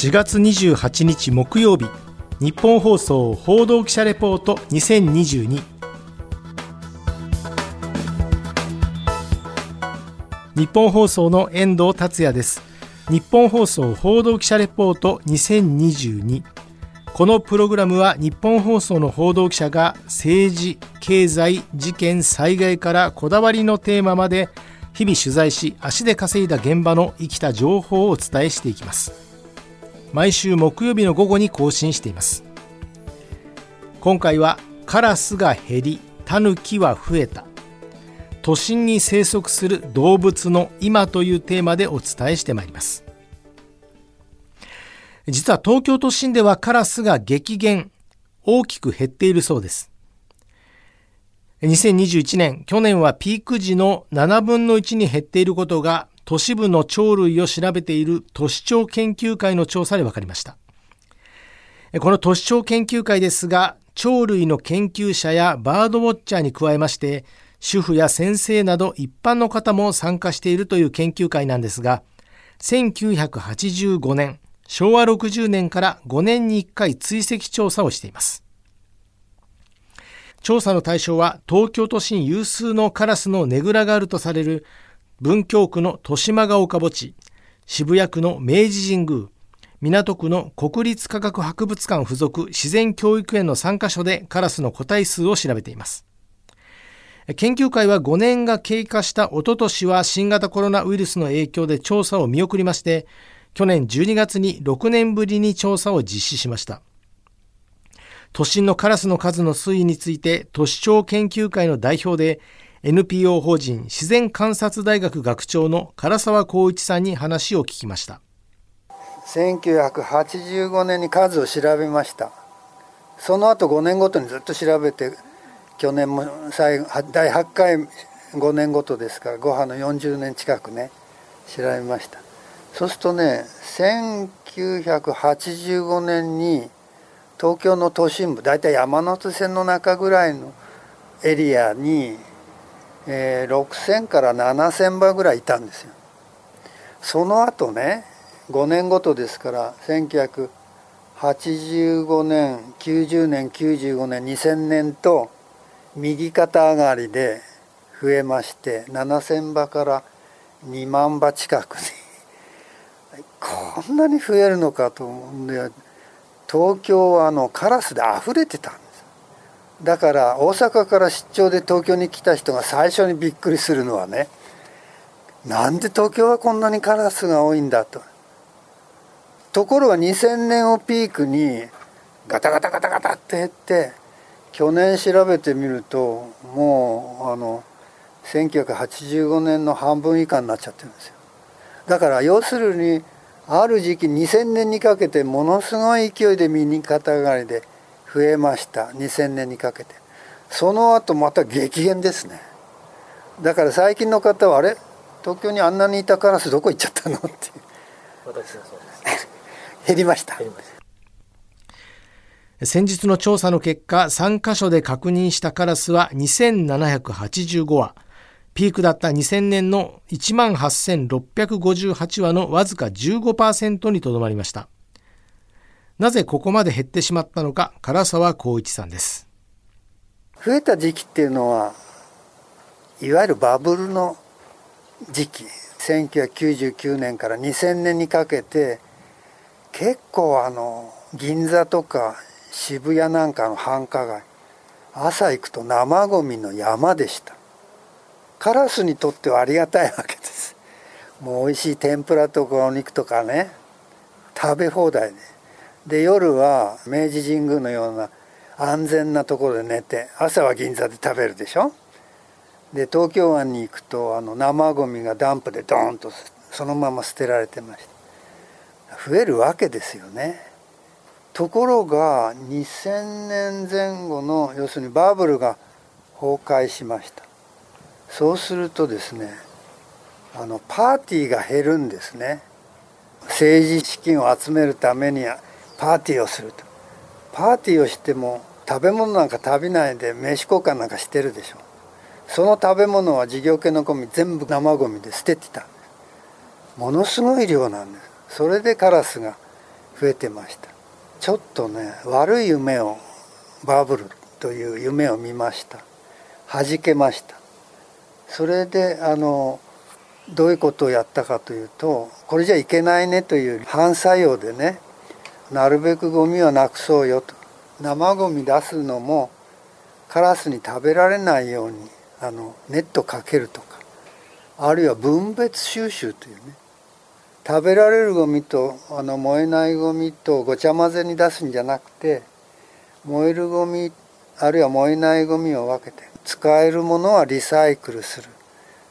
4月28日木曜日日本放送報道記者レポート2022日本放送の遠藤達也です。日本放送報道記者レポート2022このプログラムは日本放送の報道記者が政治、経済、事件、災害からこだわりのテーマまで日々取材し足で稼いだ現場の生きた情報をお伝えしていきます。毎週木曜日の午後に更新しています。今回はカラスが減りタヌキは増えた。都心に生息する動物の今というテーマでお伝えしてまいります。実は東京都心ではカラスが激減大きく減っているそうです。2021年去年はピーク時の7分の1に減っていることが都市部の鳥類を調べている都市鳥研究会の調査で分かりました。この都市鳥研究会ですが鳥類の研究者やバードウォッチャーに加えまして主婦や先生など一般の方も参加しているという研究会なんですが1985年昭和60年から5年に1回追跡調査をしています。調査の対象は東京都心有数のカラスのねぐらがあるとされる文京区の豊島ヶ丘墓地渋谷区の明治神宮港区の国立科学博物館附属自然教育園の3カ所でカラスの個体数を調べています。研究会は5年が経過したおととしは新型コロナウイルスの影響で調査を見送りまして去年12月に6年ぶりに調査を実施しました。都心のカラスの数の推移について都市庁研究会の代表で NPO 法人自然観察大学学長の唐沢光一さんに話を聞きました。1985年に数を調べました。その後5年ごとにずっと調べて去年も最後第8回5年ごとですから5波の40年近くね調べました。そうするとね1985年に東京の都心部大体山手線の中ぐらいのエリアに、えー、6,000から7,000羽ぐらいいたんですよ。その後ね5年ごとですから1985年90年95年2000年と右肩上がりで増えまして7,000羽から2万羽近くにこんなに増えるのかと思うんで。東京はあのカラスで溢れてたんですだから大阪から出張で東京に来た人が最初にびっくりするのはねなんで東京はこんなにカラスが多いんだと。ところが2000年をピークにガタガタガタガタって減って去年調べてみるともうあの1985年の半分以下になっちゃってるんですよ。だから要するにある時期2000年にかけてものすごい勢いで右肩上がりで増えました。2000年にかけて。その後また激減ですね。だから最近の方はあれ？東京にあんなにいたカラスどこ行っちゃったの？って私はそうです。減りました。先日の調査の結果3カ所で確認したカラスは2785羽。ピークだった2000年の1万8658羽のわずか15%にとどまりました。なぜここまで減ってしまったのか、唐沢光一さんです。増えた時期っていうのは、いわゆるバブルの時期、1999年から2000年にかけて、結構あの、銀座とか渋谷なんかの繁華街、朝行くと生ゴミの山でした。カラスにとってはありがたいわけですもう美味しい天ぷらとかお肉とかね食べ放題でで夜は明治神宮のような安全なところで寝て朝は銀座で食べるでしょ？で東京湾に行くとあの生ゴミがダンプでドーンとそのまま捨てられてました。増えるわけですよね。ところが2000年前後の要するにバブルが崩壊しました。そうするとですねあのパーティーが減るんですね。政治資金を集めるためにパーティーをすると。パーティーをしても食べ物なんか食べないで名刺交換なんかしてるでしょ。その食べ物は事業系のゴミ全部生ゴミで捨ててた。ものすごい量なんです。それでカラスが増えてました。ちょっとね悪い夢をバブルという夢を見ました。弾けました。それであのどういうことをやったかというとこれじゃいけないねという反作用でねなるべくゴミはなくそうよと。生ゴミ出すのもカラスに食べられないようにあのネットかけるとか。あるいは分別収集というね。食べられるゴミとあの燃えないゴミとごちゃ混ぜに出すんじゃなくて燃えるゴミあるいは燃えないゴミを分けて使えるものはリサイクルする。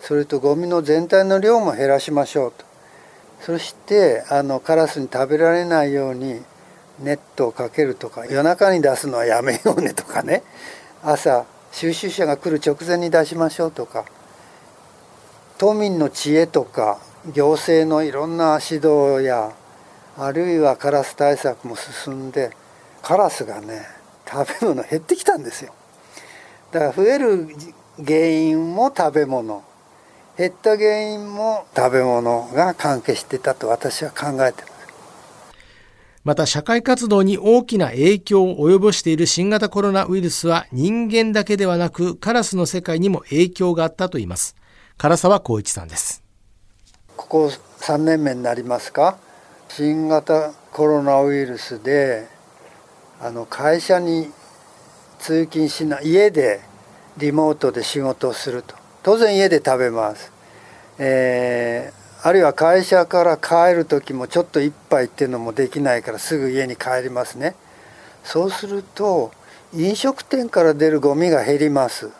それとゴミの全体の量も減らしましょうと。そしてあのカラスに食べられないようにネットをかけるとか夜中に出すのはやめようねとかね。朝収集車が来る直前に出しましょうとか。都民の知恵とか行政のいろんな指導やあるいはカラス対策も進んでカラスがね食べ物減ってきたんですよ。だから増える原因も食べ物。減った原因も食べ物が関係してたと私は考えてますまた社会活動に大きな影響を及ぼしている新型コロナウイルスは人間だけではなくカラスの世界にも影響があったといいます。唐沢光一さんです。ここ3年目になりますか。新型コロナウイルスであの会社に通勤しない家でリモートで仕事をすると。当然家で食べます、えー、あるいは会社から帰る時もちょっと一杯っていうのもできないからすぐ家に帰りますね。そうすると飲食店から出るゴミが減ります。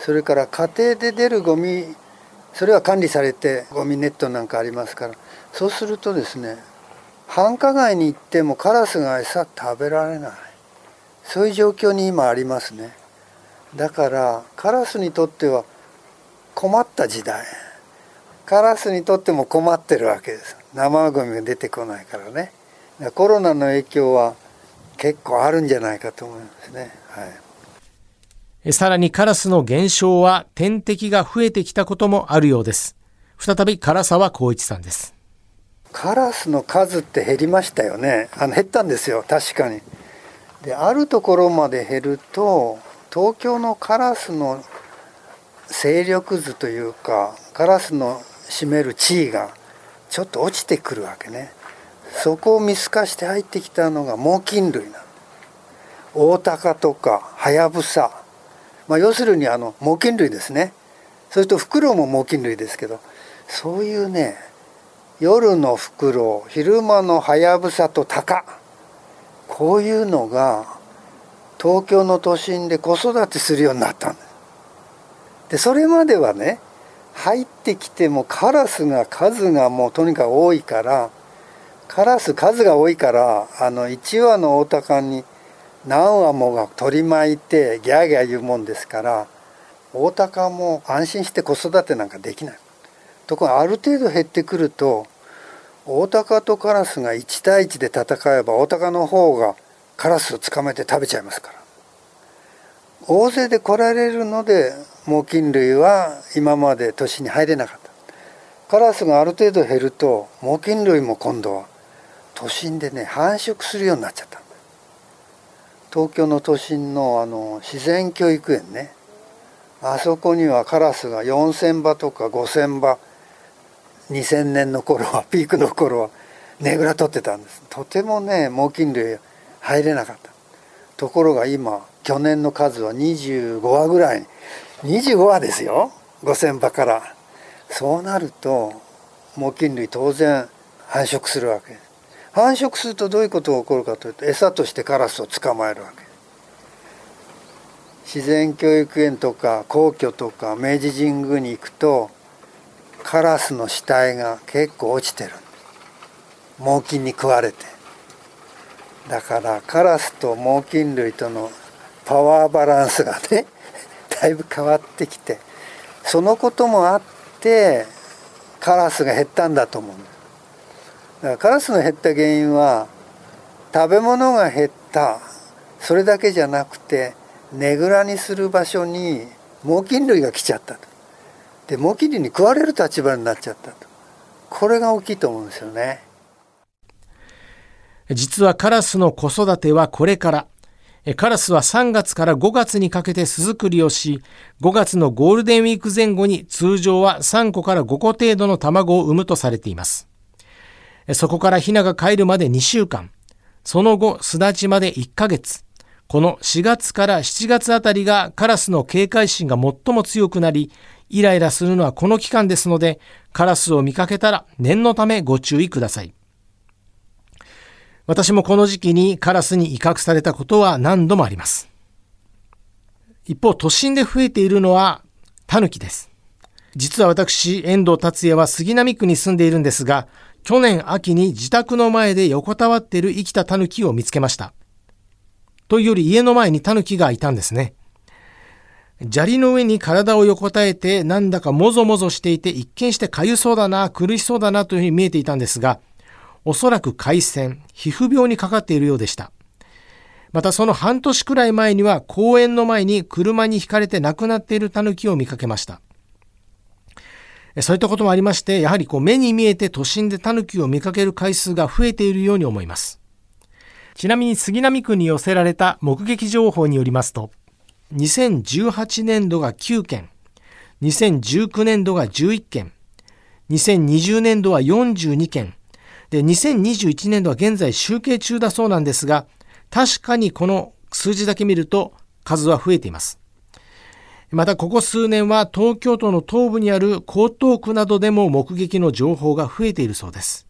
それから家庭で出るゴミそれは管理されてゴミネットなんかありますから。そうするとですね繁華街に行ってもカラスが餌食べられない。そういう状況に今ありますね。だからカラスにとっては困った時代カラスにとっても困ってるわけです生ゴミが出てこないからねコロナの影響は結構あるんじゃないかと思いますねはいさらにカラスの減少は天敵が増えてきたこともあるようです。再び唐沢光一さんです。カラスの数って減りましたよね。あの減ったんですよ、確かに。で、あるところまで減ると、東京のカラスの勢力図というか、カラスの占める地位がちょっと落ちてくるわけね。そこを見透かして入ってきたのが猛禽類なの。オオタカとかハヤブサまあ、要するにあの猛禽類ですねそれとフクロウも猛禽類ですけどそういうね夜のフクロウ昼間のハヤブサとタカこういうのが東京の都心で子育てするようになったんですでそれまではね入ってきてもカラスが数がもうとにかく多いからカラス数が多いからあの1羽のオオタカに何羽もが取り巻いてギャーギャー言うもんですから大高も安心して子育てなんかできない。ところがある程度減ってくると大高とカラスが1対1で戦えば大高の方がカラスを捕まえて食べちゃいますから。大勢で来られるので猛禽類は今まで都市に入れなかった。カラスがある程度減ると猛禽類も今度は都心でね繁殖するようになっちゃった東京の都心のあの自然教育園ね。あそこにはカラスが4,000羽とか5,000羽2000年の頃は ピークの頃はねぐら取ってたんです。とてもね猛禽類入れなかった。ところが今去年の数は25羽ぐらい25羽ですよ。5,000羽から。そうなると猛禽類当然繁殖するわけ。繁殖するとどういうことが起こるかというと餌としてカラスを捕まえるわけ。自然教育園とか皇居とか明治神宮に行くとカラスの死体が結構落ちてる。猛禽に食われて。だからカラスと猛禽類とのパワーバランスがねだいぶ変わってきてそのこともあってカラスが減ったんだと思うだからカラスの減った原因は食べ物が減ったそれだけじゃなくてねぐらにする場所に猛禽類が来ちゃったと。で猛禽類に食われる立場になっちゃったと。これが大きいと思うんですよね。実はカラスの子育てはこれから。カラスは3月から5月にかけて巣作りをし、5月のゴールデンウィーク前後に通常は3個から5個程度の卵を産むとされています。そこからヒナが帰るまで2週間、その後巣立ちまで1ヶ月、この4月から7月あたりがカラスの警戒心が最も強くなり、イライラするのはこの期間ですので、カラスを見かけたら念のためご注意ください。私もこの時期にカラスに威嚇されたことは何度もあります。一方、都心で増えているのはタヌキです。実は私、遠藤達也は杉並区に住んでいるんですが、去年秋に自宅の前で横たわっている生きたタヌキを見つけました。というより家の前にタヌキがいたんですね。砂利の上に体を横たえてなんだかもぞもぞしていて一見して痒そうだな、苦しそうだなというふうに見えていたんですが、おそらく海鮮、皮膚病にかかっているようでした。またその半年くらい前には公園の前に車にひかれて亡くなっているタヌキを見かけました。そういったこともありまして、やはりこう目に見えて都心でタヌキを見かける回数が増えているように思います。ちなみに杉並区に寄せられた目撃情報によりますと、2018年度が9件、2019年度が11件、2020年度は42件、で、2021年度は現在集計中だそうなんですが、確かにこの数字だけ見ると数は増えています。またここ数年は東京都の東部にある江東区などでも目撃の情報が増えているそうです。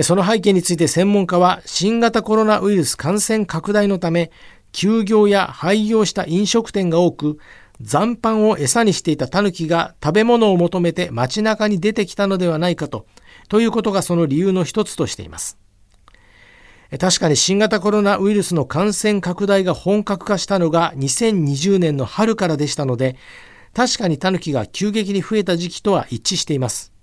その背景について専門家は新型コロナウイルス感染拡大のため休業や廃業した飲食店が多く残飯を餌にしていたタヌキが食べ物を求めて街中に出てきたのではないかとということがその理由の一つとしています。確かに新型コロナウイルスの感染拡大が本格化したのが2020年の春からでしたので、確かにタヌキが急激に増えた時期とは一致しています。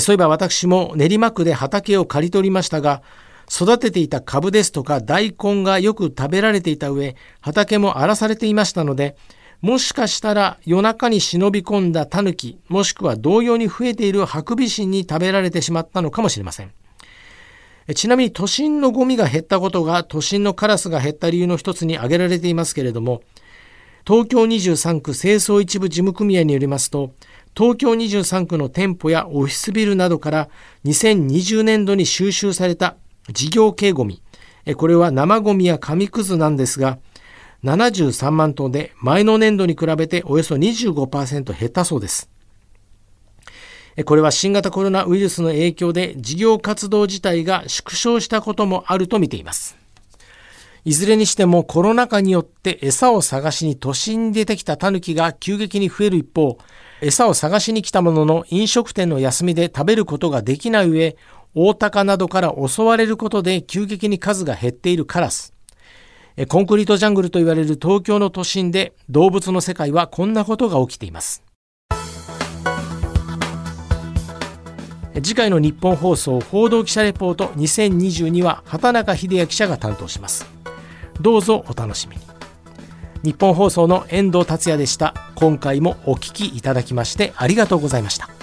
そういえば私も練馬区で畑を刈り取りましたが、育てていた株ですとか大根がよく食べられていた上、畑も荒らされていましたので、もしかしたら夜中に忍び込んだタヌキ、もしくは同様に増えているハクビシンに食べられてしまったのかもしれません。ちなみに都心のゴミが減ったことが都心のカラスが減った理由の一つに挙げられていますけれども、東京23区清掃一部事務組合によりますと、東京23区の店舗やオフィスビルなどから2020年度に収集された事業系ゴミ、これは生ゴミや紙くずなんですが、73万トンで前の年度に比べておよそ25%減ったそうです。これは新型コロナウイルスの影響で事業活動自体が縮小したこともあると見ています。いずれにしてもコロナ禍によって餌を探しに都心に出てきたタヌキが急激に増える一方、餌を探しに来たものの飲食店の休みで食べることができない上、大鷹などから襲われることで急激に数が減っているカラス。コンクリートジャングルと言われる東京の都心で動物の世界はこんなことが起きています。次回の日本放送報道記者レポート2022は畑中秀也記者が担当します。どうぞお楽しみに。日本放送の遠藤達也でした。今回もお聞きいただきましてありがとうございました。